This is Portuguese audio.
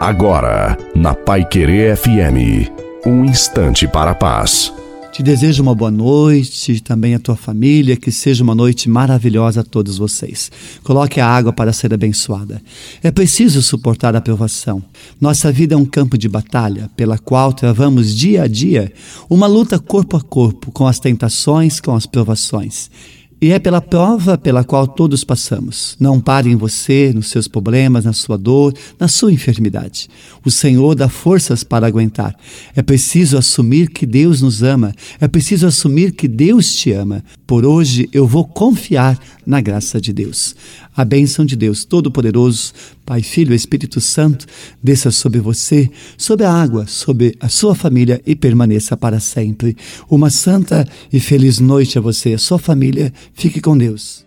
Agora, na Pai Querer FM, um instante para a paz. Te desejo uma boa noite, também a tua família, que seja uma noite maravilhosa a todos vocês. Coloque a água para ser abençoada. É preciso suportar a provação. Nossa vida é um campo de batalha, pela qual travamos dia a dia uma luta corpo a corpo com as tentações, com as provações. E é pela prova pela qual todos passamos. Não pare em você, nos seus problemas, na sua dor, na sua enfermidade. O Senhor dá forças para aguentar. É preciso assumir que Deus nos ama. É preciso assumir que Deus te ama. Por hoje eu vou confiar na graça de Deus. A bênção de Deus Todo-Poderoso, Pai, Filho e Espírito Santo, desça sobre você, sobre a água, sobre a sua família e permaneça para sempre. Uma santa e feliz noite a você a sua família Fique com Deus.